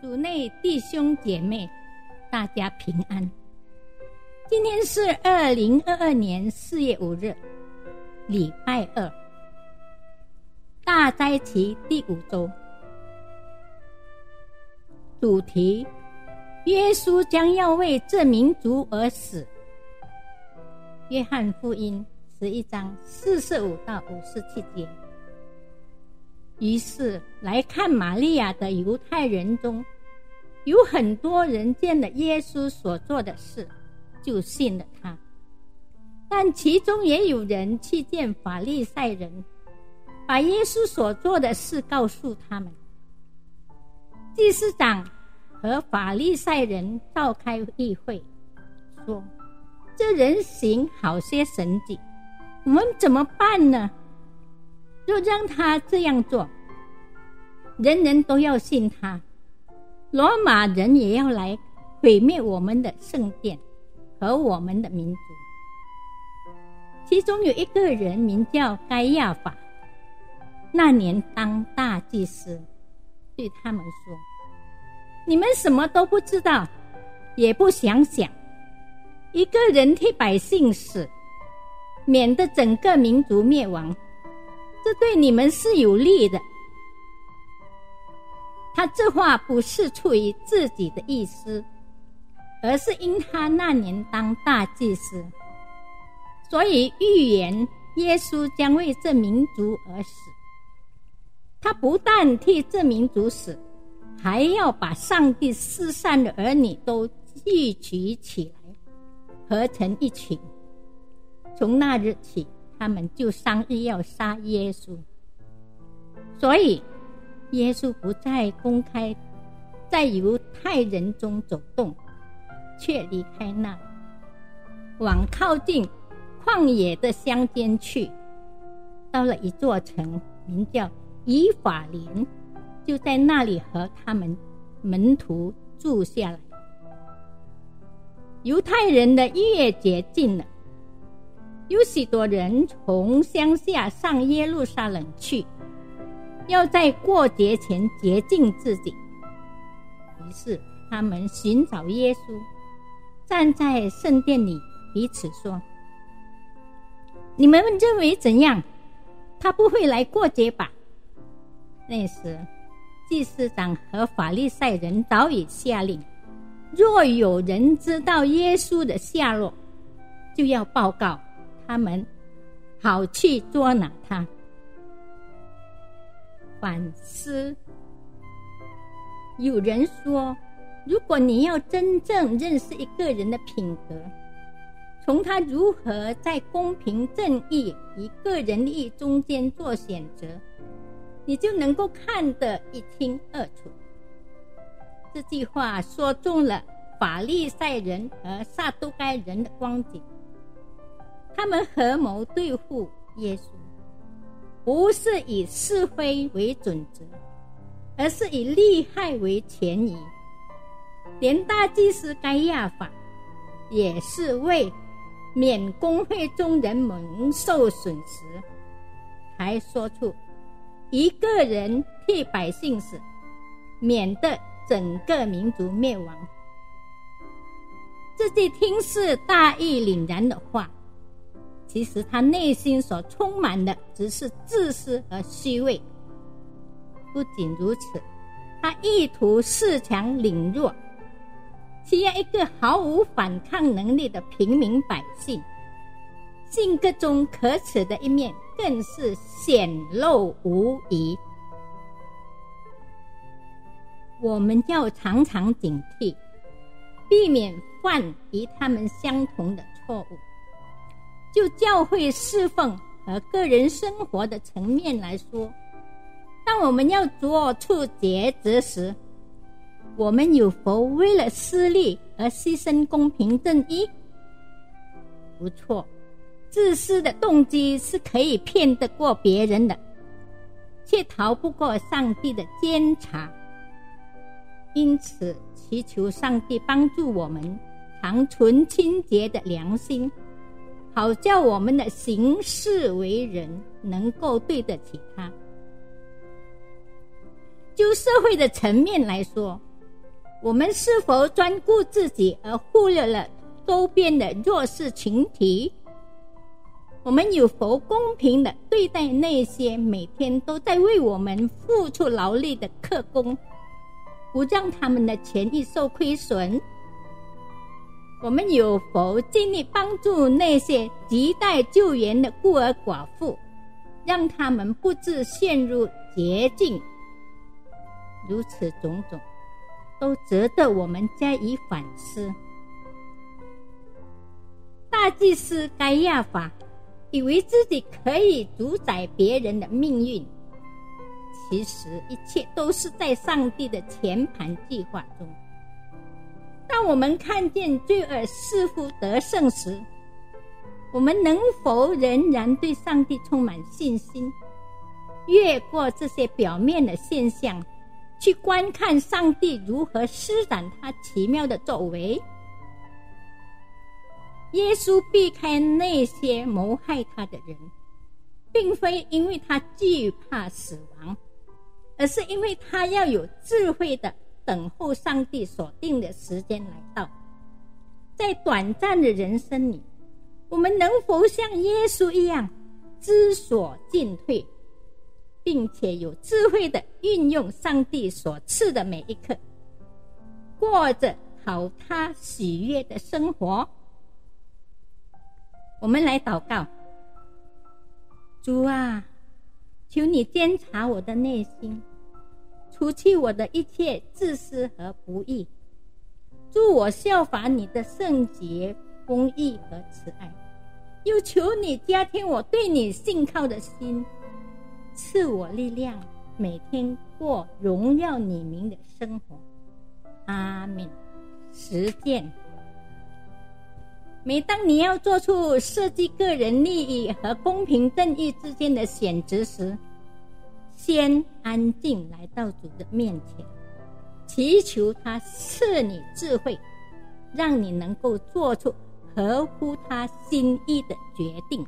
主内弟兄姐妹，大家平安。今天是二零二二年四月五日，礼拜二，大灾期第五周，主题：耶稣将要为这民族而死。约翰福音十一章四十五到五十七节。于是来看玛利亚的犹太人中，有很多人见了耶稣所做的事，就信了他。但其中也有人去见法利赛人，把耶稣所做的事告诉他们。祭司长和法利赛人召开议会，说：“这人行好些神迹，我们怎么办呢？”就让他这样做，人人都要信他。罗马人也要来毁灭我们的圣殿和我们的民族。其中有一个人名叫该亚法，那年当大祭司，对他们说：“你们什么都不知道，也不想想，一个人替百姓死，免得整个民族灭亡。”这对你们是有利的。他这话不是出于自己的意思，而是因他那年当大祭司，所以预言耶稣将为这民族而死。他不但替这民族死，还要把上帝失散的儿女都聚集起来，合成一群。从那日起。他们就商议要杀耶稣，所以耶稣不再公开在犹太人中走动，却离开那，往靠近旷野的乡间去。到了一座城，名叫以法莲，就在那里和他们门徒住下来。犹太人的月节近了。有许多人从乡下上耶路撒冷去，要在过节前洁净自己。于是他们寻找耶稣，站在圣殿里彼此说：“你们认为怎样？他不会来过节吧？”那时，祭司长和法利赛人早已下令：若有人知道耶稣的下落，就要报告。他们好去捉拿他。反思，有人说，如果你要真正认识一个人的品格，从他如何在公平正义与个人利益中间做选择，你就能够看得一清二楚。这句话说中了法利赛人和撒都该人的光景。他们合谋对付耶稣，不是以是非为准则，而是以利害为前移。连大祭司该亚法，也是为免公会中人蒙受损失，才说出一个人替百姓死，免得整个民族灭亡。这句听似大义凛然的话。其实他内心所充满的只是自私和虚伪。不仅如此，他意图恃强凌弱，欺压一个毫无反抗能力的平民百姓。性格中可耻的一面更是显露无遗。我们要常常警惕，避免犯与他们相同的错误。就教会侍奉和个人生活的层面来说，当我们要做出抉择时，我们有否为了私利而牺牲公平正义？不错，自私的动机是可以骗得过别人的，却逃不过上帝的监察。因此，祈求上帝帮助我们，常存清洁的良心。好叫我们的行事为人能够对得起他。就社会的层面来说，我们是否专顾自己而忽略了周边的弱势群体？我们有否公平的对待那些每天都在为我们付出劳力的客工，不让他们的权益受亏损？我们有否尽力帮助那些亟待救援的孤儿寡妇，让他们不致陷入绝境？如此种种，都值得我们加以反思。大祭司该亚法。以为自己可以主宰别人的命运，其实一切都是在上帝的全盘计划中。当我们看见罪恶似乎得胜时，我们能否仍然对上帝充满信心，越过这些表面的现象，去观看上帝如何施展他奇妙的作为？耶稣避开那些谋害他的人，并非因为他惧怕死亡，而是因为他要有智慧的等候上帝所定的时间来到。在短暂的人生里，我们能否像耶稣一样知所进退，并且有智慧的运用上帝所赐的每一刻，过着讨他喜悦的生活？我们来祷告，主啊，求你监察我的内心，除去我的一切自私和不义，助我效法你的圣洁、公义和慈爱。又求你加添我对你信靠的心，赐我力量，每天过荣耀你名的生活。阿门。实践。每当你要做出涉及个人利益和公平正义之间的选择时，先安静来到主的面前，祈求他赐你智慧，让你能够做出合乎他心意的决定。